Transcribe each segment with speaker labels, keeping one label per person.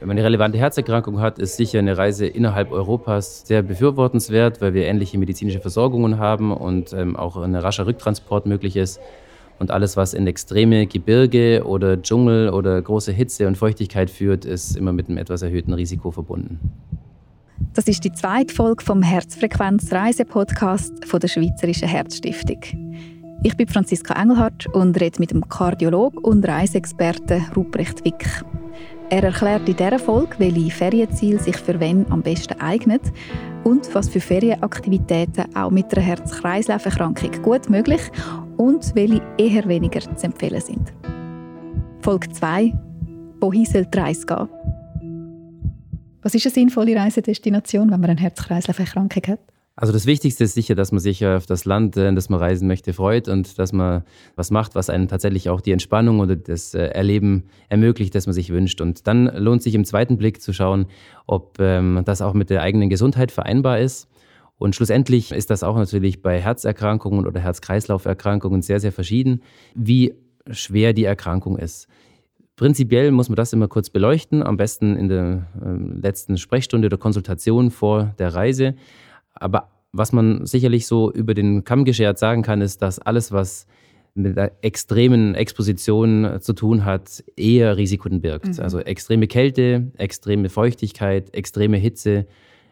Speaker 1: Wenn man eine relevante Herzerkrankung hat, ist sicher eine Reise innerhalb Europas sehr befürwortenswert, weil wir ähnliche medizinische Versorgungen haben und ähm, auch ein rascher Rücktransport möglich ist. Und alles, was in extreme Gebirge oder Dschungel oder große Hitze und Feuchtigkeit führt, ist immer mit einem etwas erhöhten Risiko verbunden.
Speaker 2: Das ist die zweite Folge vom Herzfrequenz-Reise-Podcast der Schweizerischen Herzstiftung. Ich bin Franziska Engelhardt und rede mit dem Kardiolog und Reiseexperten Ruprecht Wick. Er erklärt in dieser Folge, welche Ferienziele sich für wen am besten eignen und was für Ferienaktivitäten auch mit einer Herz-Kreislauf-Erkrankung gut möglich und welche eher weniger zu empfehlen sind. Folge 2. Wohin soll die Reise gehen? Was ist eine sinnvolle Reisedestination, wenn man eine Herz-Kreislauf-Erkrankung hat?
Speaker 1: Also das Wichtigste ist sicher, dass man sich auf das Land, in das man reisen möchte, freut und dass man was macht, was einem tatsächlich auch die Entspannung oder das äh, Erleben ermöglicht, das man sich wünscht. Und dann lohnt sich im zweiten Blick zu schauen, ob ähm, das auch mit der eigenen Gesundheit vereinbar ist. Und schlussendlich ist das auch natürlich bei Herzerkrankungen oder Herz-Kreislauf-Erkrankungen sehr, sehr verschieden, wie schwer die Erkrankung ist. Prinzipiell muss man das immer kurz beleuchten, am besten in der äh, letzten Sprechstunde oder Konsultation vor der Reise. Aber was man sicherlich so über den Kamm geschert sagen kann, ist, dass alles, was mit der extremen Exposition zu tun hat, eher Risiken birgt. Mhm. Also extreme Kälte, extreme Feuchtigkeit, extreme Hitze,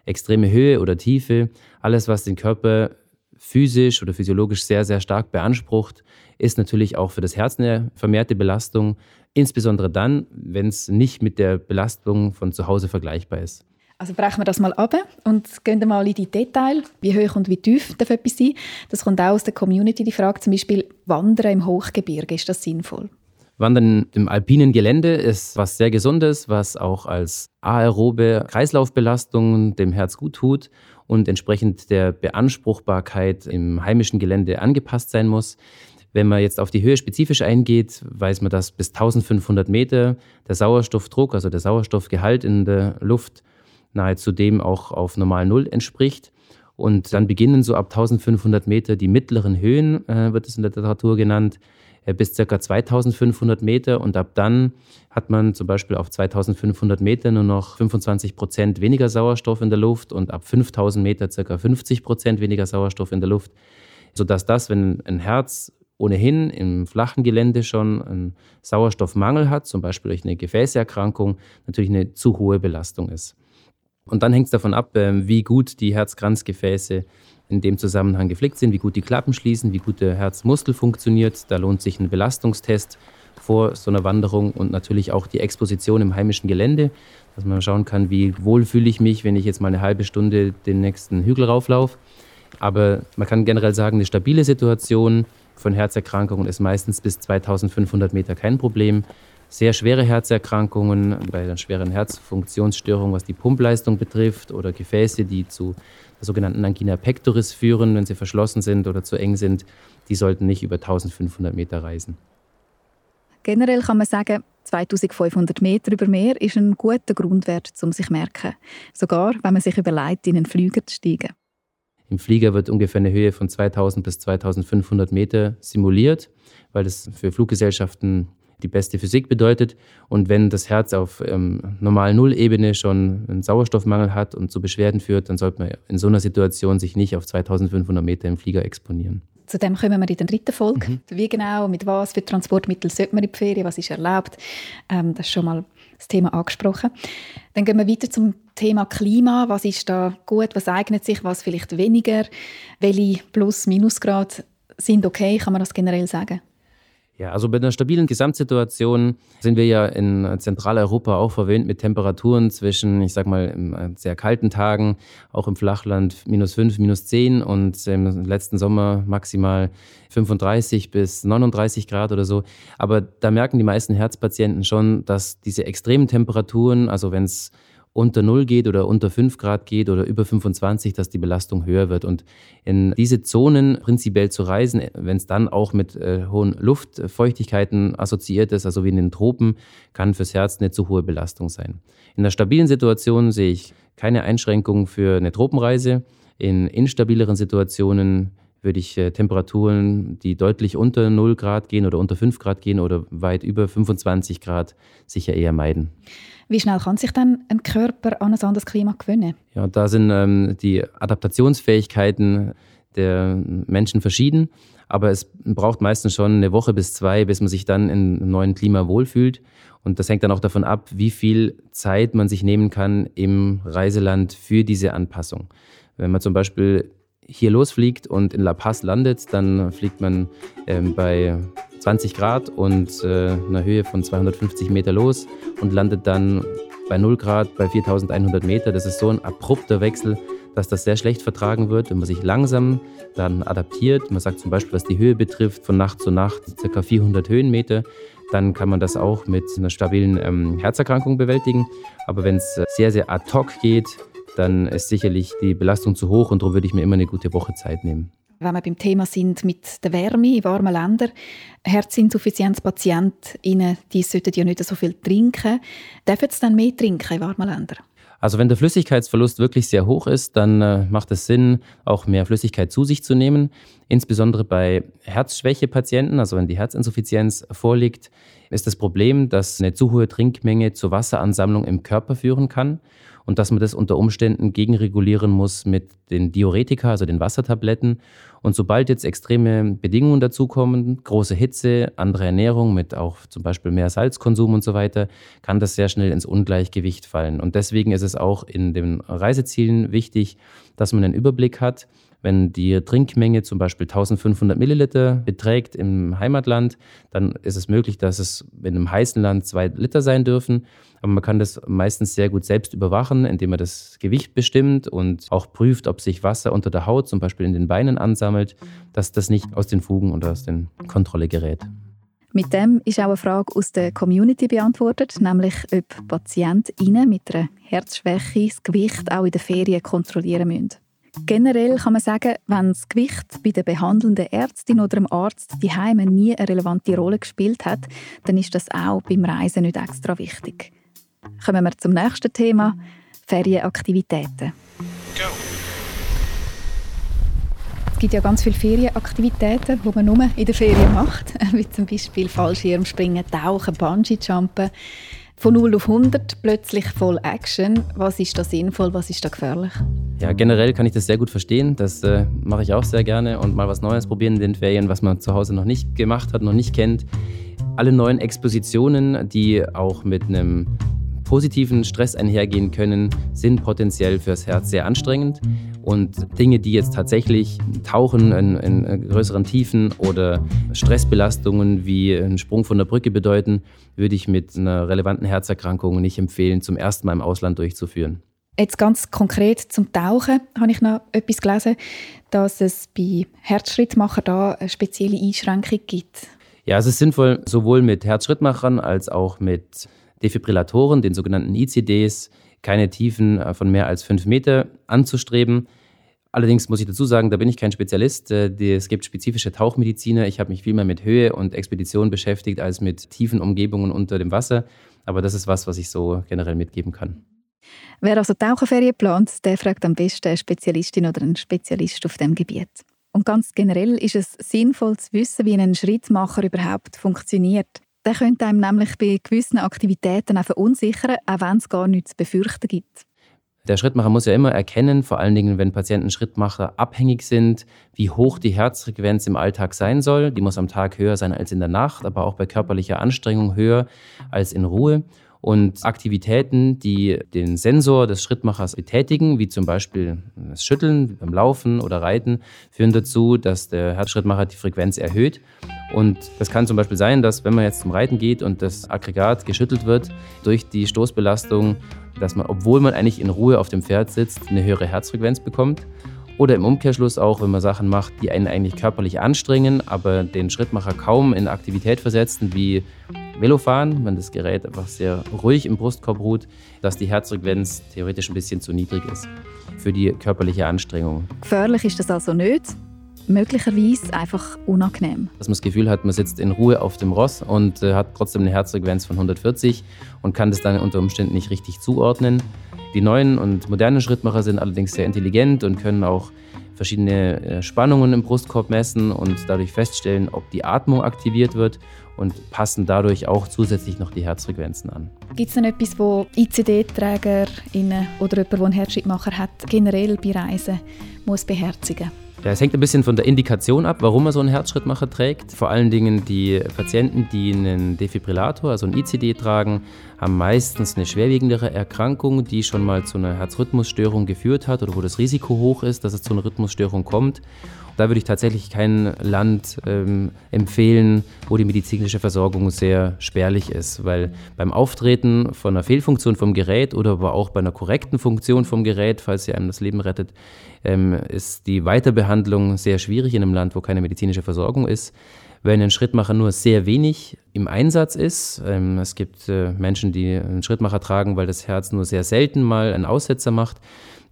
Speaker 1: extreme Höhe oder Tiefe, alles, was den Körper physisch oder physiologisch sehr, sehr stark beansprucht, ist natürlich auch für das Herz eine vermehrte Belastung, insbesondere dann, wenn es nicht mit der Belastung von zu Hause vergleichbar ist.
Speaker 2: Also brechen wir das mal ab und gehen mal in die Details. Wie hoch und wie tief darf etwas sein? Das kommt auch aus der Community, die Frage zum Beispiel, Wandern im Hochgebirge, ist das sinnvoll?
Speaker 1: Wandern im alpinen Gelände ist was sehr Gesundes, was auch als aerobe Kreislaufbelastung dem Herz gut tut und entsprechend der Beanspruchbarkeit im heimischen Gelände angepasst sein muss. Wenn man jetzt auf die Höhe spezifisch eingeht, weiß man, dass bis 1500 Meter der Sauerstoffdruck, also der Sauerstoffgehalt in der Luft, nahezu dem auch auf normal Null entspricht. Und dann beginnen so ab 1500 Meter die mittleren Höhen, äh, wird es in der Literatur genannt, äh, bis ca. 2500 Meter. Und ab dann hat man zum Beispiel auf 2500 Meter nur noch 25 Prozent weniger Sauerstoff in der Luft und ab 5000 Meter ca. 50 Prozent weniger Sauerstoff in der Luft. Sodass das, wenn ein Herz ohnehin im flachen Gelände schon einen Sauerstoffmangel hat, zum Beispiel durch eine Gefäßerkrankung, natürlich eine zu hohe Belastung ist. Und dann hängt es davon ab, ähm, wie gut die Herzkranzgefäße in dem Zusammenhang geflickt sind, wie gut die Klappen schließen, wie gut der Herzmuskel funktioniert. Da lohnt sich ein Belastungstest vor so einer Wanderung und natürlich auch die Exposition im heimischen Gelände, dass man schauen kann, wie wohl fühle ich mich, wenn ich jetzt mal eine halbe Stunde den nächsten Hügel rauflaufe. Aber man kann generell sagen, eine stabile Situation von Herzerkrankungen ist meistens bis 2500 Meter kein Problem sehr schwere Herzerkrankungen, bei einer schweren Herzfunktionsstörung, was die Pumpleistung betrifft, oder Gefäße, die zu der sogenannten Angina pectoris führen, wenn sie verschlossen sind oder zu eng sind, die sollten nicht über 1500 Meter reisen.
Speaker 2: Generell kann man sagen, 2500 Meter über Meer ist ein guter Grundwert, um sich zu merken. Sogar, wenn man sich überlegt, in einen Flieger zu steigen.
Speaker 1: Im Flieger wird ungefähr eine Höhe von 2000 bis 2500 Meter simuliert, weil das für Fluggesellschaften die beste Physik bedeutet. Und wenn das Herz auf ähm, normal Nullebene schon einen Sauerstoffmangel hat und zu Beschwerden führt, dann sollte man in so einer Situation sich nicht auf 2500 Meter im Flieger exponieren.
Speaker 2: Zu dem kommen wir in der dritten Folge. Mhm. Wie genau, mit was für Transportmittel sollte man in die Ferien, was ist erlaubt. Ähm, das ist schon mal das Thema angesprochen. Dann gehen wir weiter zum Thema Klima. Was ist da gut, was eignet sich, was vielleicht weniger? Welche Plus-Minus-Grad sind okay, kann man das generell sagen?
Speaker 1: Ja, also bei einer stabilen Gesamtsituation sind wir ja in Zentraleuropa auch verwöhnt mit Temperaturen zwischen, ich sag mal, äh, sehr kalten Tagen, auch im Flachland minus 5, minus 10 und im letzten Sommer maximal 35 bis 39 Grad oder so. Aber da merken die meisten Herzpatienten schon, dass diese extremen Temperaturen, also wenn es unter 0 geht oder unter 5 Grad geht oder über 25, dass die Belastung höher wird. Und in diese Zonen prinzipiell zu reisen, wenn es dann auch mit äh, hohen Luftfeuchtigkeiten assoziiert ist, also wie in den Tropen, kann fürs Herz eine zu hohe Belastung sein. In einer stabilen Situation sehe ich keine Einschränkungen für eine Tropenreise. In instabileren Situationen würde ich äh, Temperaturen, die deutlich unter 0 Grad gehen oder unter 5 Grad gehen oder weit über 25 Grad, sicher eher meiden.
Speaker 2: Wie schnell kann sich dann ein Körper an ein anderes Klima gewöhnen?
Speaker 1: Ja, da sind ähm, die Adaptationsfähigkeiten der Menschen verschieden, aber es braucht meistens schon eine Woche bis zwei, bis man sich dann im neuen Klima wohlfühlt. Und das hängt dann auch davon ab, wie viel Zeit man sich nehmen kann im Reiseland für diese Anpassung. Wenn man zum Beispiel hier losfliegt und in La Paz landet, dann fliegt man ähm, bei 20 Grad und äh, einer Höhe von 250 Meter los und landet dann bei 0 Grad bei 4100 Meter. Das ist so ein abrupter Wechsel, dass das sehr schlecht vertragen wird, wenn man sich langsam dann adaptiert. Man sagt zum Beispiel, was die Höhe betrifft, von Nacht zu Nacht ca. 400 Höhenmeter. Dann kann man das auch mit einer stabilen ähm, Herzerkrankung bewältigen. Aber wenn es sehr, sehr ad hoc geht, dann ist sicherlich die Belastung zu hoch und darum würde ich mir immer eine gute Woche Zeit nehmen.
Speaker 2: Wenn wir beim Thema sind mit der Wärme in warmen Ländern, Herzinsuffizienzpatientinnen, die sollten ja nicht so viel trinken. Dürfen sie dann mehr trinken in warmen Ländern?
Speaker 1: Also wenn der Flüssigkeitsverlust wirklich sehr hoch ist, dann äh, macht es Sinn, auch mehr Flüssigkeit zu sich zu nehmen. Insbesondere bei Herzschwächepatienten, also wenn die Herzinsuffizienz vorliegt, ist das Problem, dass eine zu hohe Trinkmenge zur Wasseransammlung im Körper führen kann und dass man das unter Umständen gegenregulieren muss mit den Diuretika, also den Wassertabletten. Und sobald jetzt extreme Bedingungen dazukommen, große Hitze, andere Ernährung mit auch zum Beispiel mehr Salzkonsum und so weiter, kann das sehr schnell ins Ungleichgewicht fallen. Und deswegen ist es auch in den Reisezielen wichtig, dass man einen Überblick hat, wenn die Trinkmenge zum Beispiel 1500 Milliliter beträgt im Heimatland, dann ist es möglich, dass es in einem heißen Land zwei Liter sein dürfen. Aber man kann das meistens sehr gut selbst überwachen, indem man das Gewicht bestimmt und auch prüft, ob sich Wasser unter der Haut, zum Beispiel in den Beinen, ansammelt, dass das nicht aus den Fugen oder aus der Kontrolle gerät.
Speaker 2: Mit dem ist auch eine Frage aus der Community beantwortet, nämlich ob PatientInnen mit einer Herzschwäche das Gewicht auch in den Ferien kontrollieren müssen. Generell kann man sagen, wenn das Gewicht bei der behandelnden Ärztin oder dem Arzt die Heime nie eine relevante Rolle gespielt hat, dann ist das auch beim Reisen nicht extra wichtig. Kommen wir zum nächsten Thema: Ferienaktivitäten. Go. Es gibt ja ganz viele Ferienaktivitäten, die man nur in der Ferien macht, wie zum Beispiel Fallschirmspringen, Tauchen, Bungee-Jumpen. Von 0 auf 100 plötzlich voll Action. Was ist da sinnvoll, was ist da gefährlich?
Speaker 1: Ja, generell kann ich das sehr gut verstehen. Das äh, mache ich auch sehr gerne und mal was Neues probieren in den Ferien, was man zu Hause noch nicht gemacht hat, noch nicht kennt. Alle neuen Expositionen, die auch mit einem positiven Stress einhergehen können, sind potenziell fürs Herz sehr anstrengend. Und Dinge, die jetzt tatsächlich tauchen in, in, größeren Tiefen oder Stressbelastungen wie ein Sprung von der Brücke bedeuten, würde ich mit einer relevanten Herzerkrankung nicht empfehlen, zum ersten Mal im Ausland durchzuführen.
Speaker 2: Jetzt ganz konkret zum Tauchen habe ich noch etwas gelesen, dass es bei Herzschrittmachern da eine spezielle Einschränkung gibt.
Speaker 1: Ja, es ist sinnvoll, sowohl mit Herzschrittmachern als auch mit Defibrillatoren, den sogenannten ICDs, keine Tiefen von mehr als fünf Meter anzustreben. Allerdings muss ich dazu sagen, da bin ich kein Spezialist. Äh, es gibt spezifische Tauchmediziner. Ich habe mich viel mehr mit Höhe und Expedition beschäftigt als mit tiefen Umgebungen unter dem Wasser. Aber das ist was, was ich so generell mitgeben kann.
Speaker 2: Wer also Taucherferien plant, der fragt am besten eine Spezialistin oder einen Spezialist auf dem Gebiet. Und ganz generell ist es sinnvoll zu wissen, wie ein Schrittmacher überhaupt funktioniert. Der könnte einem nämlich bei gewissen Aktivitäten auch verunsichern, auch wenn es gar nichts zu befürchten gibt.
Speaker 1: Der Schrittmacher muss ja immer erkennen, vor allen Dingen, wenn Patienten Schrittmacher abhängig sind, wie hoch die Herzfrequenz im Alltag sein soll. Die muss am Tag höher sein als in der Nacht, aber auch bei körperlicher Anstrengung höher als in Ruhe. Und Aktivitäten, die den Sensor des Schrittmachers betätigen, wie zum Beispiel das Schütteln beim Laufen oder Reiten, führen dazu, dass der Herzschrittmacher die Frequenz erhöht. Und das kann zum Beispiel sein, dass wenn man jetzt zum Reiten geht und das Aggregat geschüttelt wird durch die Stoßbelastung, dass man, obwohl man eigentlich in Ruhe auf dem Pferd sitzt, eine höhere Herzfrequenz bekommt. Oder im Umkehrschluss auch, wenn man Sachen macht, die einen eigentlich körperlich anstrengen, aber den Schrittmacher kaum in Aktivität versetzen, wie Velofahren, wenn das Gerät einfach sehr ruhig im Brustkorb ruht, dass die Herzfrequenz theoretisch ein bisschen zu niedrig ist für die körperliche Anstrengung.
Speaker 2: Gefährlich ist das also nicht? Möglicherweise einfach unangenehm.
Speaker 1: Dass man das Gefühl hat, man sitzt in Ruhe auf dem Ross und äh, hat trotzdem eine Herzfrequenz von 140 und kann das dann unter Umständen nicht richtig zuordnen. Die neuen und modernen Schrittmacher sind allerdings sehr intelligent und können auch verschiedene äh, Spannungen im Brustkorb messen und dadurch feststellen, ob die Atmung aktiviert wird und passen dadurch auch zusätzlich noch die Herzfrequenzen an.
Speaker 2: Gibt es denn etwas, wo ICD-Träger oder jemand, der einen Herzschrittmacher hat, generell bei Reisen muss beherzigen
Speaker 1: ja, es hängt ein bisschen von der Indikation ab, warum man so einen Herzschrittmacher trägt. Vor allen Dingen die Patienten, die einen Defibrillator, also ein ICD tragen, haben meistens eine schwerwiegendere Erkrankung, die schon mal zu einer Herzrhythmusstörung geführt hat oder wo das Risiko hoch ist, dass es zu einer Rhythmusstörung kommt. Da würde ich tatsächlich kein Land ähm, empfehlen, wo die medizinische Versorgung sehr spärlich ist, weil beim Auftreten von einer Fehlfunktion vom Gerät oder aber auch bei einer korrekten Funktion vom Gerät, falls sie einem das Leben rettet, ähm, ist die Weiterbehandlung sehr schwierig in einem Land, wo keine medizinische Versorgung ist. Wenn ein Schrittmacher nur sehr wenig im Einsatz ist, ähm, es gibt äh, Menschen, die einen Schrittmacher tragen, weil das Herz nur sehr selten mal einen Aussetzer macht,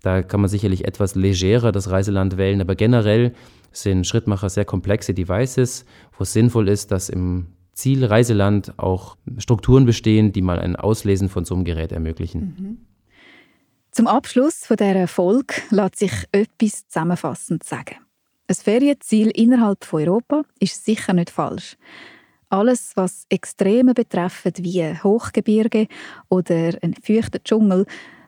Speaker 1: da kann man sicherlich etwas legerer das Reiseland wählen, aber generell sind Schrittmacher sehr komplexe Devices, wo es sinnvoll ist, dass im Zielreiseland auch Strukturen bestehen, die mal ein Auslesen von so einem Gerät ermöglichen. Mhm.
Speaker 2: Zum Abschluss von dieser Folge lässt sich etwas zusammenfassend sagen. Ein Ferienziel innerhalb von Europa ist sicher nicht falsch. Alles, was Extreme betrifft, wie Hochgebirge oder ein feuchter Dschungel,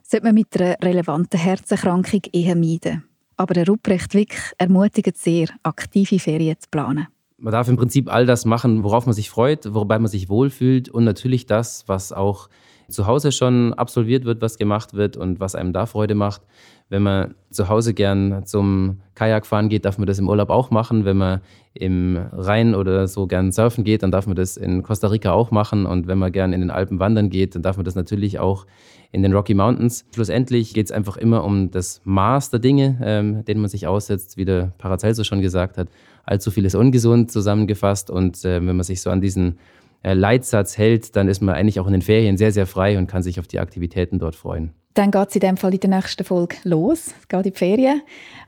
Speaker 2: sollte man mit einer relevanten Herzerkrankung eher meiden. Aber der Ruprecht Wick ermutigt sehr, aktive Ferien zu planen.
Speaker 1: Man darf im Prinzip all das machen, worauf man sich freut, wobei man sich wohlfühlt und natürlich das, was auch zu Hause schon absolviert wird, was gemacht wird und was einem da Freude macht. Wenn man zu Hause gern zum Kajakfahren geht, darf man das im Urlaub auch machen. Wenn man im Rhein oder so gern surfen geht, dann darf man das in Costa Rica auch machen. Und wenn man gern in den Alpen wandern geht, dann darf man das natürlich auch in den Rocky Mountains. Schlussendlich geht es einfach immer um das Maß der Dinge, ähm, denen man sich aussetzt, wie der Paracelso schon gesagt hat. Allzu viel ist ungesund zusammengefasst. Und äh, wenn man sich so an diesen Leitsatz hält, dann ist man eigentlich auch in den Ferien sehr, sehr frei und kann sich auf die Aktivitäten dort freuen.
Speaker 2: Dann geht es in dem Fall in der nächsten Folge los. Geht in die Ferien.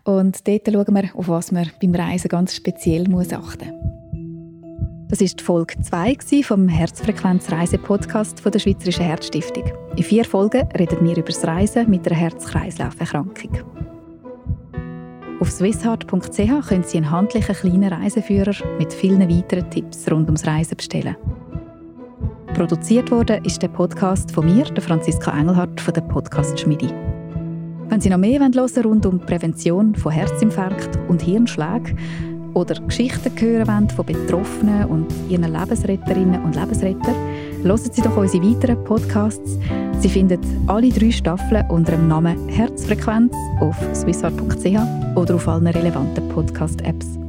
Speaker 2: Und dort schauen wir, auf was man beim Reisen ganz speziell muss achten muss. Das die Folge 2 vom Herzfrequenz-Reise-Podcast der Schweizerischen Herzstiftung. In vier Folgen reden wir über das Reisen mit einer Herz-Kreislauf-Erkrankung. Auf swissheart.ch können Sie einen handlichen kleinen Reiseführer mit vielen weiteren Tipps rund ums Reisen bestellen. Produziert wurde ist der Podcast von mir, der Franziska Engelhardt von der Podcast Schmiedi. Wenn Sie noch mehr hören wollen rund um Prävention von Herzinfarkt und Hirnschlägen oder Geschichten hören wollen von Betroffenen und ihren Lebensretterinnen und Lebensrettern, hören Sie doch unsere weiteren Podcasts. Sie finden alle drei Staffeln unter dem Namen Herzfrequenz auf swissart.ch oder auf allen relevanten Podcast-Apps.